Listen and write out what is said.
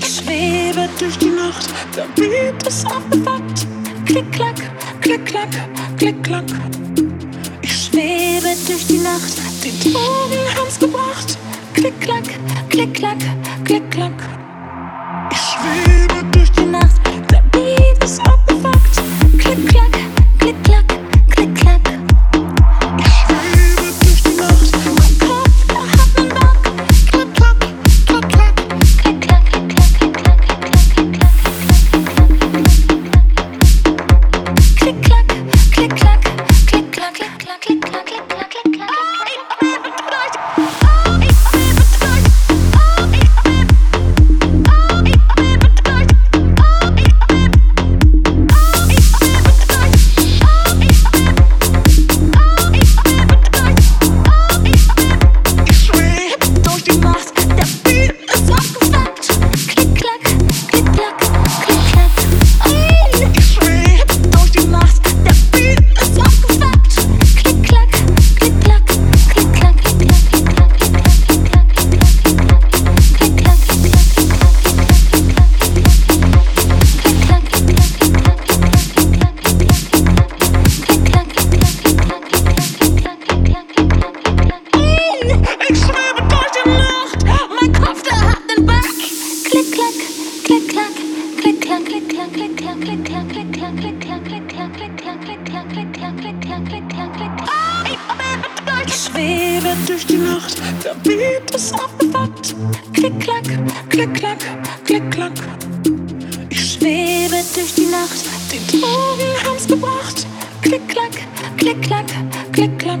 Ich schwebe durch die Nacht, der Beat ist aufgewacht. Klick, klack, klick, klack, klick, klack. Ich schwebe durch die Nacht, die Drogen haben's gebracht. Klick, klack, klick, klack, Ich schwebe durch die Nacht, der Beat ist aufgewacht. Klick, klack, klick, klack, klick, klack. Ich schwebe durch die Nacht, die Drogen haben's gebracht. Klick, klack, klick, klack, klick, klack.